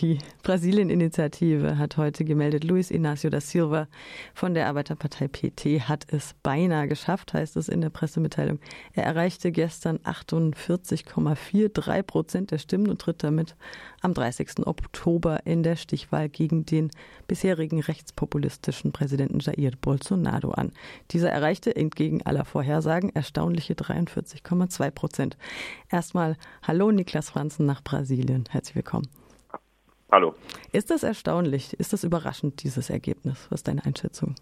Die Brasilien-Initiative hat heute gemeldet, Luis Inácio da Silva von der Arbeiterpartei PT hat es beinahe geschafft, heißt es in der Pressemitteilung. Er erreichte gestern 48,43 Prozent der Stimmen und tritt damit am 30. Oktober in der Stichwahl gegen den bisherigen rechtspopulistischen Präsidenten Jair Bolsonaro an. Dieser erreichte entgegen aller Vorhersagen erstaunliche 43,2 Prozent. Erstmal Hallo Niklas Franzen nach Brasilien. Herzlich willkommen. Hallo. Ist das erstaunlich? Ist das überraschend, dieses Ergebnis? Was ist deine Einschätzung?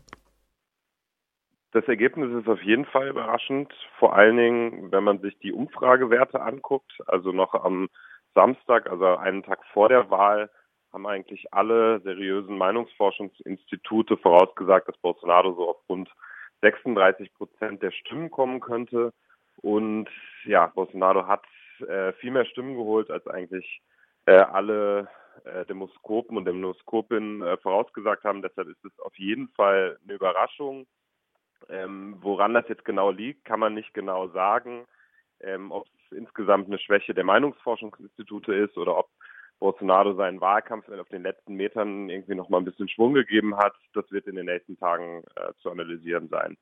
Das Ergebnis ist auf jeden Fall überraschend, vor allen Dingen, wenn man sich die Umfragewerte anguckt. Also noch am Samstag, also einen Tag vor der Wahl, haben eigentlich alle seriösen Meinungsforschungsinstitute vorausgesagt, dass Bolsonaro so auf rund 36 Prozent der Stimmen kommen könnte. Und ja, Bolsonaro hat äh, viel mehr Stimmen geholt, als eigentlich äh, alle äh, Demoskopen und Demoskopinnen äh, vorausgesagt haben. Deshalb ist es auf jeden Fall eine Überraschung. Ähm, woran das jetzt genau liegt, kann man nicht genau sagen. Ähm, ob es insgesamt eine Schwäche der Meinungsforschungsinstitute ist oder ob Bolsonaro seinen Wahlkampf auf den letzten Metern irgendwie noch mal ein bisschen Schwung gegeben hat, das wird in den nächsten Tagen äh, zu analysieren sein.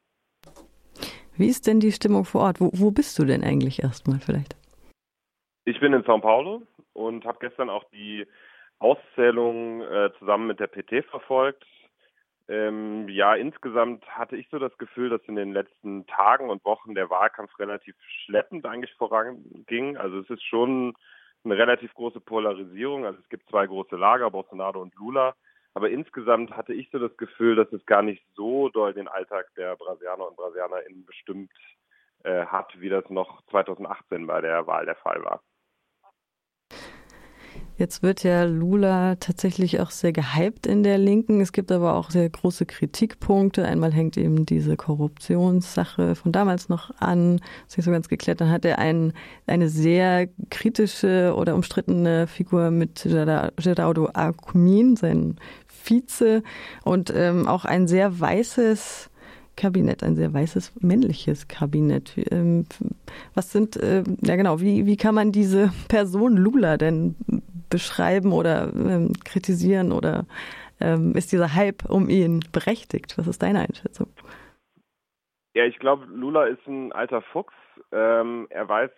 Wie ist denn die Stimmung vor Ort? Wo, wo bist du denn eigentlich erstmal vielleicht? Ich bin in São Paulo und habe gestern auch die Auszählung äh, zusammen mit der PT verfolgt. Ähm, ja, insgesamt hatte ich so das Gefühl, dass in den letzten Tagen und Wochen der Wahlkampf relativ schleppend eigentlich voranging. Also es ist schon eine relativ große Polarisierung. Also es gibt zwei große Lager, Bolsonaro und Lula. Aber insgesamt hatte ich so das Gefühl, dass es gar nicht so doll den Alltag der Brasilianer und BrasilianerInnen bestimmt äh, hat, wie das noch 2018 bei der Wahl der Fall war. Jetzt wird ja Lula tatsächlich auch sehr gehypt in der Linken. Es gibt aber auch sehr große Kritikpunkte. Einmal hängt eben diese Korruptionssache von damals noch an. Ist nicht so ganz geklärt. Dann hat er ein, eine sehr kritische oder umstrittene Figur mit Gerardo Alcumin, sein Vize, und ähm, auch ein sehr weißes Kabinett, ein sehr weißes männliches Kabinett. Ähm, was sind, äh, ja genau, wie, wie kann man diese Person Lula denn beschreiben oder ähm, kritisieren oder ähm, ist dieser Hype um ihn berechtigt? Was ist deine Einschätzung? Ja, ich glaube, Lula ist ein alter Fuchs. Ähm, er weiß,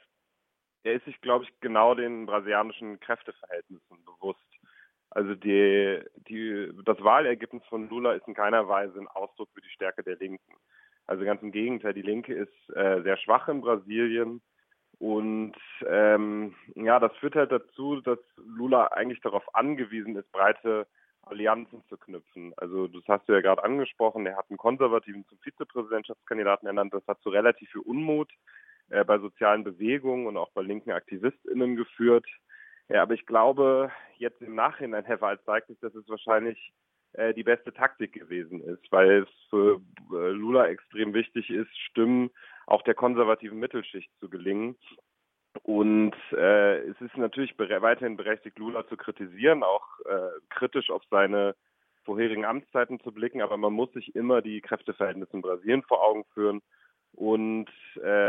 er ist sich, glaube ich, genau den brasilianischen Kräfteverhältnissen bewusst. Also die, die, das Wahlergebnis von Lula ist in keiner Weise ein Ausdruck für die Stärke der Linken. Also ganz im Gegenteil, die Linke ist äh, sehr schwach in Brasilien. Und ähm, ja, das führt halt dazu, dass Lula eigentlich darauf angewiesen ist, breite Allianzen zu knüpfen. Also das hast du ja gerade angesprochen, er hat einen Konservativen zum Vizepräsidentschaftskandidaten ernannt. Das hat zu relativ viel Unmut äh, bei sozialen Bewegungen und auch bei linken AktivistInnen geführt. Ja, aber ich glaube, jetzt im Nachhinein, Herr Wahl, zeigt sich, dass es wahrscheinlich äh, die beste Taktik gewesen ist, weil es für äh, Lula extrem wichtig ist, Stimmen auch der konservativen Mittelschicht zu gelingen. Und äh, es ist natürlich bere weiterhin berechtigt, Lula zu kritisieren, auch äh, kritisch auf seine vorherigen Amtszeiten zu blicken, aber man muss sich immer die Kräfteverhältnisse in Brasilien vor Augen führen. Und äh,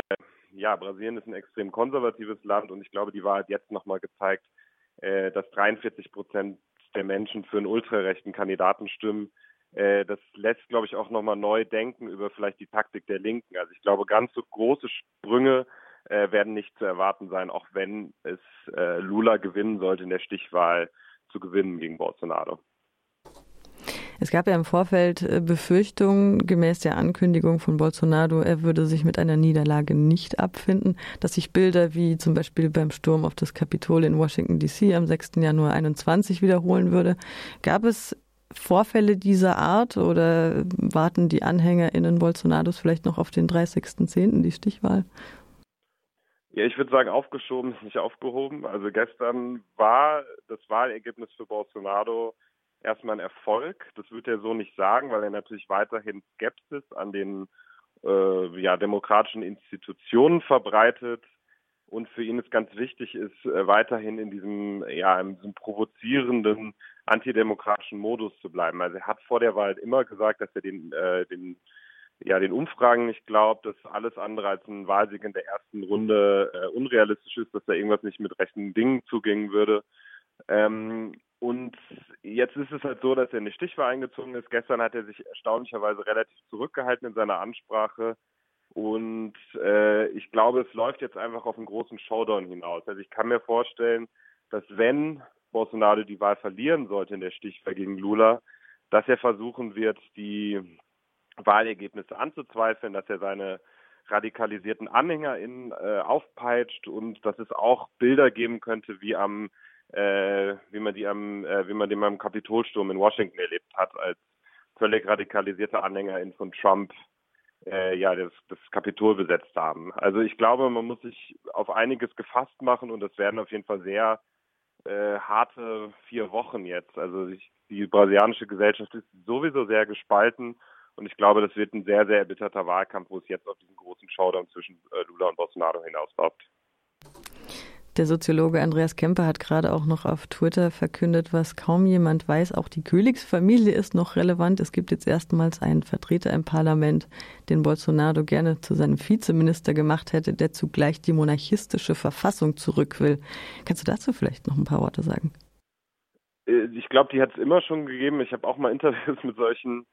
ja, Brasilien ist ein extrem konservatives Land und ich glaube, die Wahl hat jetzt nochmal gezeigt, äh, dass 43 Prozent der Menschen für einen ultrarechten Kandidaten stimmen. Äh, das lässt, glaube ich, auch nochmal neu denken über vielleicht die Taktik der Linken. Also ich glaube, ganz so große Sprünge äh, werden nicht zu erwarten sein, auch wenn es äh, Lula gewinnen sollte in der Stichwahl zu gewinnen gegen Bolsonaro. Es gab ja im Vorfeld Befürchtungen gemäß der Ankündigung von Bolsonaro, er würde sich mit einer Niederlage nicht abfinden, dass sich Bilder wie zum Beispiel beim Sturm auf das Kapitol in Washington DC am 6. Januar 21 wiederholen würde. Gab es Vorfälle dieser Art oder warten die AnhängerInnen Bolsonaros vielleicht noch auf den 30.10., die Stichwahl? Ja, ich würde sagen, aufgeschoben ist nicht aufgehoben. Also gestern war das Wahlergebnis für Bolsonaro erstmal ein Erfolg. Das wird er so nicht sagen, weil er natürlich weiterhin Skepsis an den äh, ja, demokratischen Institutionen verbreitet. Und für ihn ist ganz wichtig, ist äh, weiterhin in diesem, ja, in diesem provozierenden antidemokratischen Modus zu bleiben. Also er hat vor der Wahl immer gesagt, dass er den, äh, den, ja, den Umfragen nicht glaubt, dass alles andere als ein Wahlsieg in der ersten Runde äh, unrealistisch ist, dass er irgendwas nicht mit rechten Dingen zugehen würde. Ähm, und jetzt ist es halt so, dass er in die Stichwahl eingezogen ist. Gestern hat er sich erstaunlicherweise relativ zurückgehalten in seiner Ansprache. Und äh, ich glaube, es läuft jetzt einfach auf einen großen Showdown hinaus. Also ich kann mir vorstellen, dass wenn Bolsonaro die Wahl verlieren sollte in der Stichwahl gegen Lula, dass er versuchen wird, die Wahlergebnisse anzuzweifeln, dass er seine radikalisierten AnhängerInnen äh, aufpeitscht und dass es auch Bilder geben könnte, wie am äh, wie man die am äh, wie man den beim Kapitolsturm in Washington erlebt hat, als völlig radikalisierte AnhängerInnen von Trump äh, ja das, das Kapitol besetzt haben. Also ich glaube, man muss sich auf einiges gefasst machen und es werden auf jeden Fall sehr äh, harte vier Wochen jetzt. Also ich, die brasilianische Gesellschaft ist sowieso sehr gespalten und ich glaube, das wird ein sehr, sehr erbitterter Wahlkampf, wo es jetzt auf diesen großen Showdown zwischen äh, Lula und Bolsonaro hinausläuft. Der Soziologe Andreas Kemper hat gerade auch noch auf Twitter verkündet, was kaum jemand weiß. Auch die Königsfamilie ist noch relevant. Es gibt jetzt erstmals einen Vertreter im Parlament, den Bolsonaro gerne zu seinem Vizeminister gemacht hätte, der zugleich die monarchistische Verfassung zurück will. Kannst du dazu vielleicht noch ein paar Worte sagen? Äh, ich glaube, die hat es immer schon gegeben. Ich habe auch mal Interviews mit solchen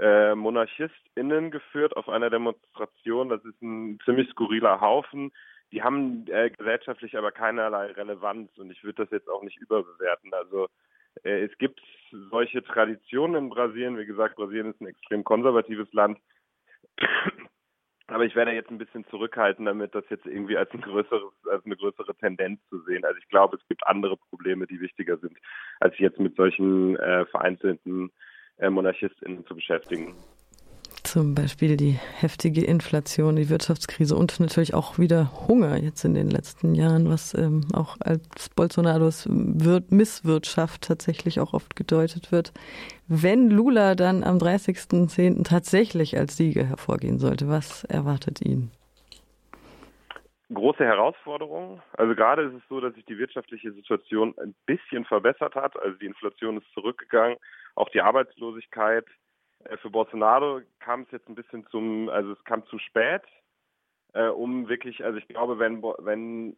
äh, MonarchistInnen geführt auf einer Demonstration. Das ist ein ziemlich skurriler Haufen die haben äh, gesellschaftlich aber keinerlei Relevanz und ich würde das jetzt auch nicht überbewerten. Also äh, es gibt solche Traditionen in Brasilien. Wie gesagt, Brasilien ist ein extrem konservatives Land. Aber ich werde jetzt ein bisschen zurückhalten, damit das jetzt irgendwie als, ein größeres, als eine größere Tendenz zu sehen. Also ich glaube, es gibt andere Probleme, die wichtiger sind, als jetzt mit solchen äh, vereinzelten äh, MonarchistInnen zu beschäftigen. Zum Beispiel die heftige Inflation, die Wirtschaftskrise und natürlich auch wieder Hunger jetzt in den letzten Jahren, was ähm, auch als Bolsonaros Misswirtschaft tatsächlich auch oft gedeutet wird. Wenn Lula dann am 30.10. tatsächlich als Sieger hervorgehen sollte, was erwartet ihn? große Herausforderung. Also gerade ist es so, dass sich die wirtschaftliche Situation ein bisschen verbessert hat. Also die Inflation ist zurückgegangen, auch die Arbeitslosigkeit für Bolsonaro kam es jetzt ein bisschen zum, also es kam zu spät, äh, um wirklich, also ich glaube, wenn, wenn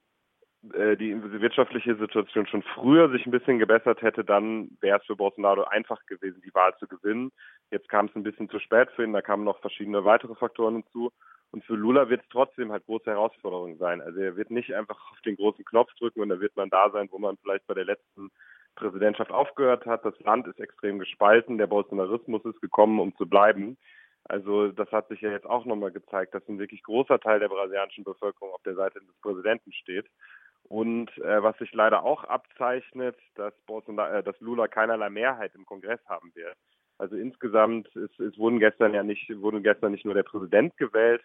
äh, die wirtschaftliche Situation schon früher sich ein bisschen gebessert hätte, dann wäre es für Bolsonaro einfach gewesen, die Wahl zu gewinnen. Jetzt kam es ein bisschen zu spät für ihn, da kamen noch verschiedene weitere Faktoren hinzu. Und für Lula wird es trotzdem halt große Herausforderungen sein. Also er wird nicht einfach auf den großen Knopf drücken und da wird man da sein, wo man vielleicht bei der letzten Präsidentschaft aufgehört hat. Das Land ist extrem gespalten. Der Bolsonarismus ist gekommen, um zu bleiben. Also das hat sich ja jetzt auch nochmal gezeigt, dass ein wirklich großer Teil der brasilianischen Bevölkerung auf der Seite des Präsidenten steht. Und äh, was sich leider auch abzeichnet, dass, Bolsonaro, äh, dass Lula keinerlei Mehrheit im Kongress haben wird. Also insgesamt ist, es wurden gestern ja nicht wurden gestern nicht nur der Präsident gewählt,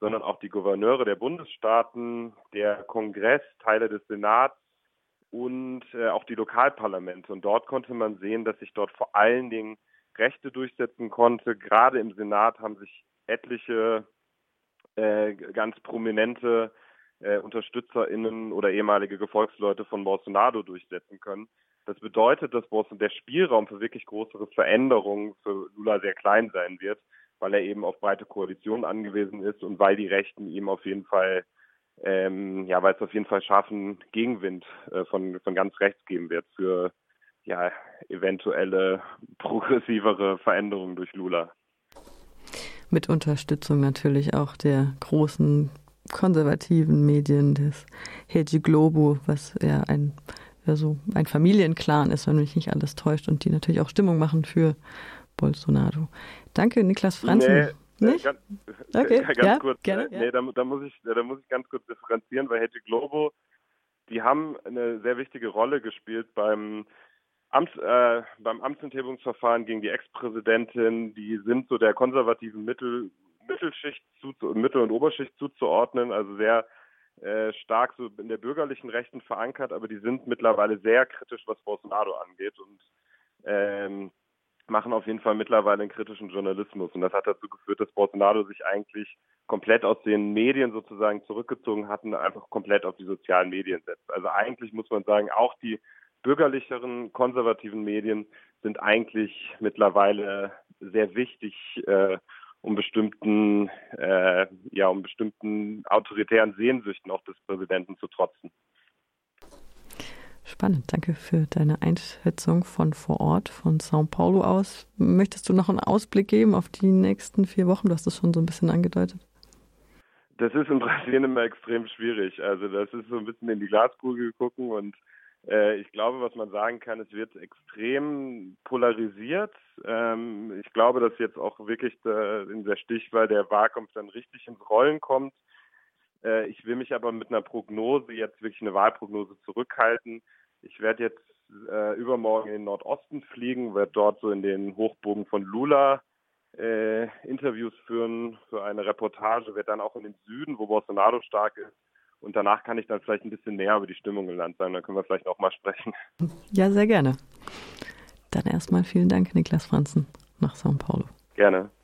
sondern auch die Gouverneure der Bundesstaaten, der Kongress, Teile des Senats und äh, auch die Lokalparlamente. Und dort konnte man sehen, dass sich dort vor allen Dingen Rechte durchsetzen konnte. Gerade im Senat haben sich etliche äh, ganz prominente äh, UnterstützerInnen oder ehemalige Gefolgsleute von Bolsonaro durchsetzen können. Das bedeutet, dass der Spielraum für wirklich größere Veränderungen für Lula sehr klein sein wird, weil er eben auf breite Koalitionen angewiesen ist und weil die Rechten ihm auf jeden Fall ähm, ja, weil es auf jeden Fall scharfen Gegenwind äh, von, von ganz rechts geben wird für ja, eventuelle progressivere Veränderungen durch Lula. Mit Unterstützung natürlich auch der großen konservativen Medien des Rede Globo, was ja ein, ja so ein Familienclan ist, wenn mich nicht alles täuscht und die natürlich auch Stimmung machen für Bolsonaro. Danke, Niklas Franzen. Nee. Nicht? Ganz, okay. ganz ja, kurz, gerne, nee, ja. da, da, muss ich, da muss ich ganz kurz differenzieren, weil Hedge Globo, die haben eine sehr wichtige Rolle gespielt beim Amts, äh, beim Amtsenthebungsverfahren gegen die Ex-Präsidentin. Die sind so der konservativen Mittel, Mittelschicht, zu, Mittel- und Oberschicht zuzuordnen, also sehr äh, stark so in der bürgerlichen Rechten verankert, aber die sind mittlerweile sehr kritisch, was Bolsonaro angeht und ähm, machen auf jeden Fall mittlerweile einen kritischen Journalismus. Und das hat dazu geführt, dass Bolsonaro sich eigentlich komplett aus den Medien sozusagen zurückgezogen hat und einfach komplett auf die sozialen Medien setzt. Also eigentlich muss man sagen, auch die bürgerlicheren, konservativen Medien sind eigentlich mittlerweile sehr wichtig, äh, um bestimmten, äh, ja, um bestimmten autoritären Sehnsüchten auch des Präsidenten zu trotzen. Spannend. Danke für deine Einschätzung von vor Ort, von São Paulo aus. Möchtest du noch einen Ausblick geben auf die nächsten vier Wochen? Du hast es schon so ein bisschen angedeutet. Das ist in Brasilien immer extrem schwierig. Also das ist so ein bisschen in die Glaskugel gucken und äh, ich glaube, was man sagen kann, es wird extrem polarisiert. Ähm, ich glaube, dass jetzt auch wirklich der, in der Stichwahl der Wahlkampf dann richtig ins Rollen kommt. Äh, ich will mich aber mit einer Prognose, jetzt wirklich eine Wahlprognose zurückhalten. Ich werde jetzt äh, übermorgen in den Nordosten fliegen, werde dort so in den Hochbogen von Lula äh, Interviews führen für eine Reportage, werde dann auch in den Süden, wo Bolsonaro stark ist. Und danach kann ich dann vielleicht ein bisschen näher über die Stimmung im Land sein. Dann können wir vielleicht auch mal sprechen. Ja, sehr gerne. Dann erstmal vielen Dank, Niklas Franzen, nach São Paulo. Gerne.